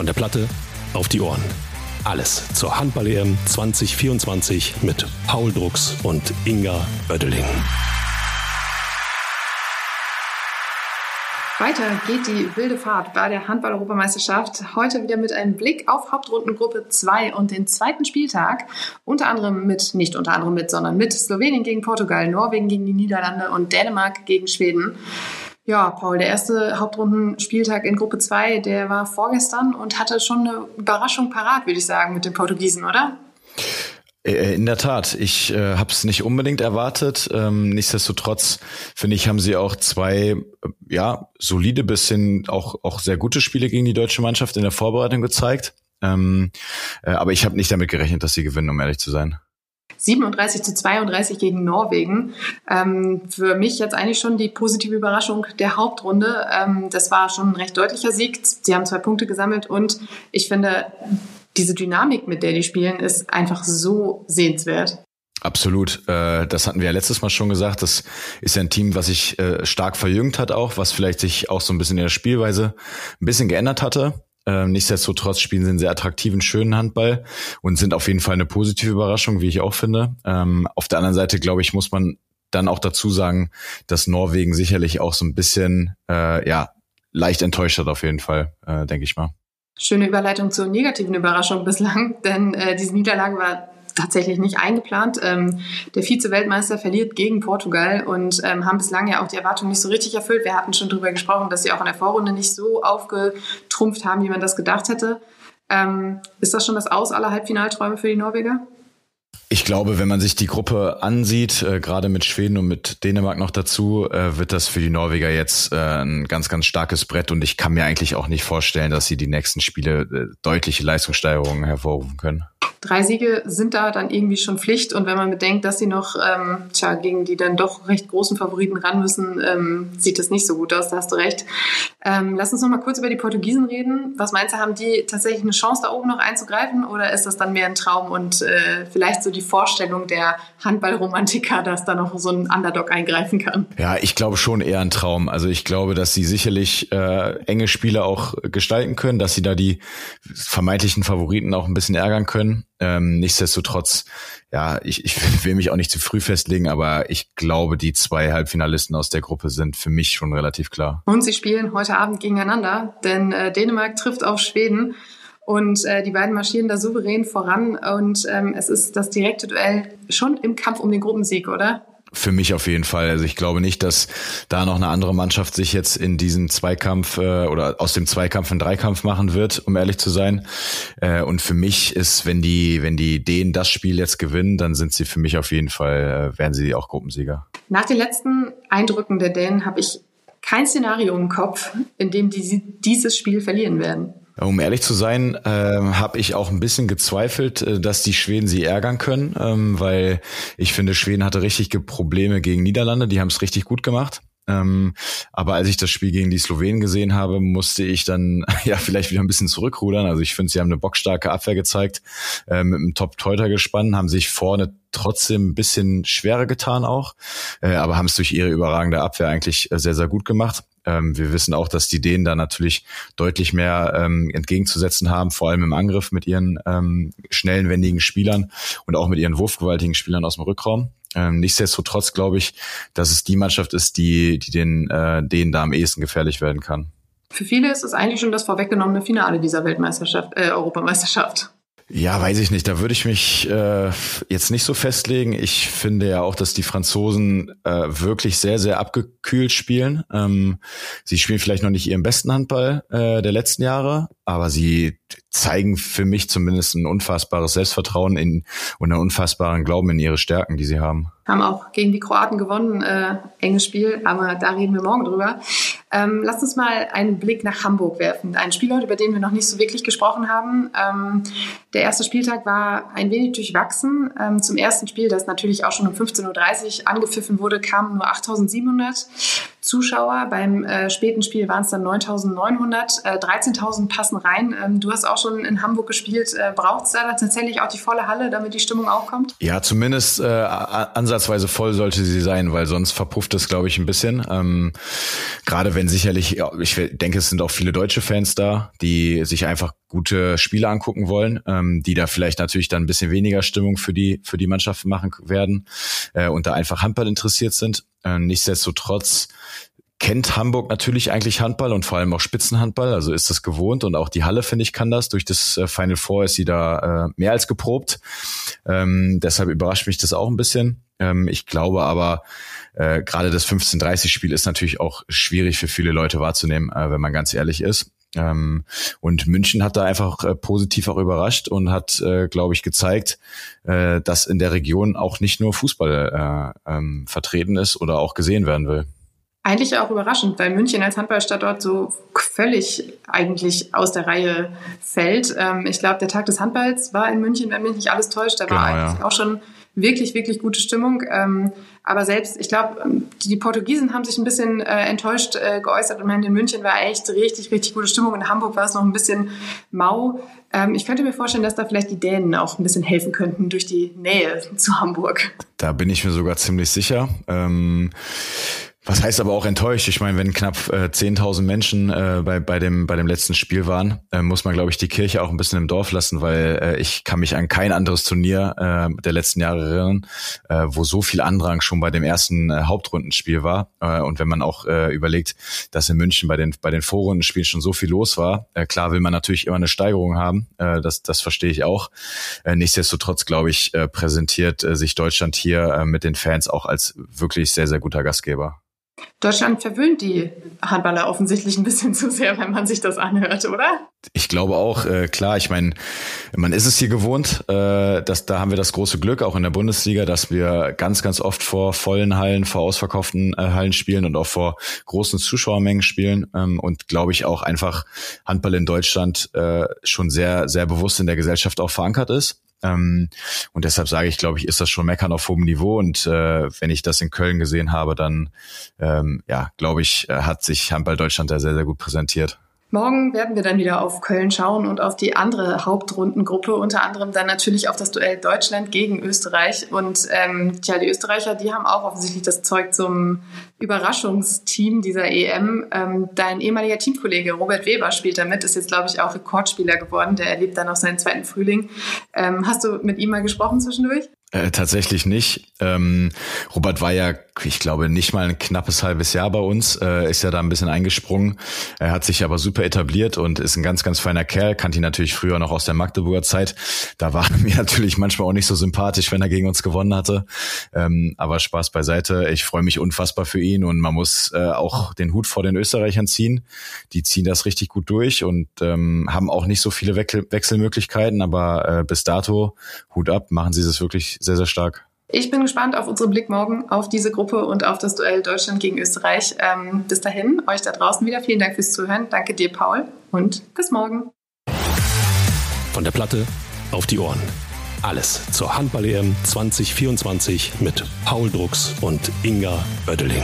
Von der Platte auf die Ohren. Alles zur Handball-EM 2024 mit Paul Drucks und Inga Oeddeling. Weiter geht die wilde Fahrt bei der Handball-Europameisterschaft. Heute wieder mit einem Blick auf Hauptrundengruppe 2 und den zweiten Spieltag. Unter anderem mit, nicht unter anderem mit, sondern mit Slowenien gegen Portugal, Norwegen gegen die Niederlande und Dänemark gegen Schweden. Ja, Paul, der erste Hauptrundenspieltag in Gruppe 2, der war vorgestern und hatte schon eine Überraschung parat, würde ich sagen, mit den Portugiesen, oder? Äh, äh, in der Tat, ich äh, habe es nicht unbedingt erwartet. Ähm, nichtsdestotrotz finde ich, haben sie auch zwei äh, ja solide bisschen auch auch sehr gute Spiele gegen die deutsche Mannschaft in der Vorbereitung gezeigt. Ähm, äh, aber ich habe nicht damit gerechnet, dass sie gewinnen, um ehrlich zu sein. 37 zu 32 gegen Norwegen. Ähm, für mich jetzt eigentlich schon die positive Überraschung der Hauptrunde. Ähm, das war schon ein recht deutlicher Sieg. Sie haben zwei Punkte gesammelt und ich finde, diese Dynamik, mit der die spielen, ist einfach so sehenswert. Absolut. Äh, das hatten wir ja letztes Mal schon gesagt. Das ist ja ein Team, was sich äh, stark verjüngt hat auch, was vielleicht sich auch so ein bisschen in der Spielweise ein bisschen geändert hatte. Ähm, nichtsdestotrotz spielen sie einen sehr attraktiven, schönen Handball und sind auf jeden Fall eine positive Überraschung, wie ich auch finde. Ähm, auf der anderen Seite, glaube ich, muss man dann auch dazu sagen, dass Norwegen sicherlich auch so ein bisschen, äh, ja, leicht enttäuscht hat auf jeden Fall, äh, denke ich mal. Schöne Überleitung zur negativen Überraschung bislang, denn äh, diese Niederlage war tatsächlich nicht eingeplant. Ähm, der Vize-Weltmeister verliert gegen Portugal und ähm, haben bislang ja auch die Erwartungen nicht so richtig erfüllt. Wir hatten schon darüber gesprochen, dass sie auch in der Vorrunde nicht so aufgetrumpft haben, wie man das gedacht hätte. Ähm, ist das schon das Aus aller Halbfinalträume für die Norweger? Ich glaube, wenn man sich die Gruppe ansieht, äh, gerade mit Schweden und mit Dänemark noch dazu, äh, wird das für die Norweger jetzt äh, ein ganz, ganz starkes Brett und ich kann mir eigentlich auch nicht vorstellen, dass sie die nächsten Spiele äh, deutliche Leistungssteigerungen hervorrufen können drei Siege sind da dann irgendwie schon Pflicht. Und wenn man bedenkt, dass sie noch ähm, tja, gegen die dann doch recht großen Favoriten ran müssen, ähm, sieht das nicht so gut aus, da hast du recht. Ähm, lass uns noch mal kurz über die Portugiesen reden. Was meinst du, haben die tatsächlich eine Chance, da oben noch einzugreifen? Oder ist das dann mehr ein Traum und äh, vielleicht so die Vorstellung der Handballromantiker, dass da noch so ein Underdog eingreifen kann? Ja, ich glaube schon eher ein Traum. Also ich glaube, dass sie sicherlich äh, enge Spiele auch gestalten können, dass sie da die vermeintlichen Favoriten auch ein bisschen ärgern können. Ähm, nichtsdestotrotz, ja, ich, ich will mich auch nicht zu früh festlegen, aber ich glaube, die zwei Halbfinalisten aus der Gruppe sind für mich schon relativ klar. Und sie spielen heute Abend gegeneinander, denn äh, Dänemark trifft auf Schweden. Und äh, die beiden marschieren da souverän voran. Und ähm, es ist das direkte Duell schon im Kampf um den Gruppensieg, oder? Für mich auf jeden Fall. Also ich glaube nicht, dass da noch eine andere Mannschaft sich jetzt in diesen Zweikampf äh, oder aus dem Zweikampf einen Dreikampf machen wird, um ehrlich zu sein. Äh, und für mich ist, wenn die, wenn die Dänen das Spiel jetzt gewinnen, dann sind sie für mich auf jeden Fall, äh, werden sie auch Gruppensieger. Nach den letzten Eindrücken der Dänen habe ich kein Szenario im Kopf, in dem die dieses Spiel verlieren werden. Um ehrlich zu sein, äh, habe ich auch ein bisschen gezweifelt, äh, dass die Schweden sie ärgern können, ähm, weil ich finde, Schweden hatte richtige Probleme gegen Niederlande, die haben es richtig gut gemacht. Ähm, aber als ich das Spiel gegen die Slowenen gesehen habe, musste ich dann ja vielleicht wieder ein bisschen zurückrudern. Also ich finde, sie haben eine bockstarke Abwehr gezeigt, äh, mit einem Top-Teuter gespannt, haben sich vorne trotzdem ein bisschen schwerer getan auch, äh, aber haben es durch ihre überragende Abwehr eigentlich äh, sehr, sehr gut gemacht. Ähm, wir wissen auch, dass die Dänen da natürlich deutlich mehr ähm, entgegenzusetzen haben, vor allem im Angriff mit ihren ähm, schnellen, wendigen Spielern und auch mit ihren wurfgewaltigen Spielern aus dem Rückraum. Ähm, nichtsdestotrotz glaube ich, dass es die Mannschaft ist, die, die den äh, denen da am ehesten gefährlich werden kann. Für viele ist es eigentlich schon das vorweggenommene Finale dieser Weltmeisterschaft, äh, Europameisterschaft. Ja, weiß ich nicht. Da würde ich mich äh, jetzt nicht so festlegen. Ich finde ja auch, dass die Franzosen äh, wirklich sehr, sehr abgekühlt spielen. Ähm, sie spielen vielleicht noch nicht ihren besten Handball äh, der letzten Jahre, aber sie zeigen für mich zumindest ein unfassbares Selbstvertrauen in, und einen unfassbaren Glauben in ihre Stärken, die sie haben. Haben auch gegen die Kroaten gewonnen, äh, enges Spiel, aber da reden wir morgen drüber. Ähm, lasst uns mal einen Blick nach Hamburg werfen. Ein Spiel über den wir noch nicht so wirklich gesprochen haben. Ähm, der erste Spieltag war ein wenig durchwachsen. Ähm, zum ersten Spiel, das natürlich auch schon um 15.30 Uhr angepfiffen wurde, kamen nur 8.700. Zuschauer. Beim äh, späten Spiel waren es dann 9.900. Äh, 13.000 passen rein. Ähm, du hast auch schon in Hamburg gespielt. Äh, Braucht es da tatsächlich auch die volle Halle, damit die Stimmung aufkommt? Ja, zumindest äh, ansatzweise voll sollte sie sein, weil sonst verpufft es, glaube ich, ein bisschen. Ähm, Gerade wenn sicherlich, ja, ich denke, es sind auch viele deutsche Fans da, die sich einfach gute Spiele angucken wollen, ähm, die da vielleicht natürlich dann ein bisschen weniger Stimmung für die für die Mannschaft machen werden äh, und da einfach Handball interessiert sind. Äh, nichtsdestotrotz kennt Hamburg natürlich eigentlich Handball und vor allem auch Spitzenhandball, also ist das gewohnt und auch die Halle, finde ich, kann das. Durch das äh, Final Four ist sie da äh, mehr als geprobt. Ähm, deshalb überrascht mich das auch ein bisschen. Ähm, ich glaube aber, äh, gerade das 15-30-Spiel ist natürlich auch schwierig für viele Leute wahrzunehmen, äh, wenn man ganz ehrlich ist. Ähm, und München hat da einfach äh, positiv auch überrascht und hat, äh, glaube ich, gezeigt, äh, dass in der Region auch nicht nur Fußball äh, ähm, vertreten ist oder auch gesehen werden will. Eigentlich auch überraschend, weil München als Handballstandort so völlig eigentlich aus der Reihe fällt. Ähm, ich glaube, der Tag des Handballs war in München, wenn mich nicht alles täuscht. Da war genau, eigentlich ja. auch schon wirklich, wirklich gute Stimmung. Ähm, aber selbst, ich glaube, die Portugiesen haben sich ein bisschen äh, enttäuscht äh, geäußert und in München war echt richtig, richtig gute Stimmung. In Hamburg war es noch ein bisschen mau. Ähm, ich könnte mir vorstellen, dass da vielleicht die Dänen auch ein bisschen helfen könnten durch die Nähe zu Hamburg. Da bin ich mir sogar ziemlich sicher. Ähm was heißt aber auch enttäuscht? Ich meine, wenn knapp äh, 10.000 Menschen äh, bei, bei, dem, bei dem letzten Spiel waren, äh, muss man, glaube ich, die Kirche auch ein bisschen im Dorf lassen, weil äh, ich kann mich an kein anderes Turnier äh, der letzten Jahre erinnern, äh, wo so viel Andrang schon bei dem ersten äh, Hauptrundenspiel war. Äh, und wenn man auch äh, überlegt, dass in München bei den, bei den Vorrundenspielen schon so viel los war, äh, klar will man natürlich immer eine Steigerung haben, äh, das, das verstehe ich auch. Äh, nichtsdestotrotz, glaube ich, äh, präsentiert äh, sich Deutschland hier äh, mit den Fans auch als wirklich sehr, sehr guter Gastgeber. Deutschland verwöhnt die Handballer offensichtlich ein bisschen zu sehr, wenn man sich das anhört, oder? Ich glaube auch, äh, klar, ich meine, man ist es hier gewohnt, äh, dass da haben wir das große Glück, auch in der Bundesliga, dass wir ganz, ganz oft vor vollen Hallen, vor ausverkauften äh, Hallen spielen und auch vor großen Zuschauermengen spielen ähm, und glaube ich auch einfach Handball in Deutschland äh, schon sehr, sehr bewusst in der Gesellschaft auch verankert ist. Ähm, und deshalb sage ich, glaube ich, ist das schon Meckern auf hohem Niveau. Und äh, wenn ich das in Köln gesehen habe, dann ähm, ja, glaube ich, äh, hat sich Handball Deutschland da sehr, sehr gut präsentiert. Morgen werden wir dann wieder auf Köln schauen und auf die andere Hauptrundengruppe, unter anderem dann natürlich auf das Duell Deutschland gegen Österreich. Und ähm, tja, die Österreicher, die haben auch offensichtlich das Zeug zum Überraschungsteam dieser EM. Ähm, dein ehemaliger Teamkollege Robert Weber spielt damit, ist jetzt, glaube ich, auch Rekordspieler geworden. Der erlebt dann auch seinen zweiten Frühling. Ähm, hast du mit ihm mal gesprochen zwischendurch? Äh, tatsächlich nicht. Ähm, Robert war ja, ich glaube, nicht mal ein knappes halbes Jahr bei uns, äh, ist ja da ein bisschen eingesprungen. Er hat sich aber super etabliert und ist ein ganz, ganz feiner Kerl. Kannte ihn natürlich früher noch aus der Magdeburger Zeit. Da war er mir natürlich manchmal auch nicht so sympathisch, wenn er gegen uns gewonnen hatte. Ähm, aber Spaß beiseite. Ich freue mich unfassbar für ihn und man muss äh, auch den Hut vor den Österreichern ziehen. Die ziehen das richtig gut durch und ähm, haben auch nicht so viele Wechsel Wechselmöglichkeiten, aber äh, bis dato Hut ab, machen sie es wirklich sehr, sehr stark. Ich bin gespannt auf unseren Blick morgen auf diese Gruppe und auf das Duell Deutschland gegen Österreich. Ähm, bis dahin, euch da draußen wieder vielen Dank fürs Zuhören. Danke dir, Paul, und bis morgen. Von der Platte auf die Ohren. Alles zur Handball-EM 2024 mit Paul Drucks und Inga Oeddeling.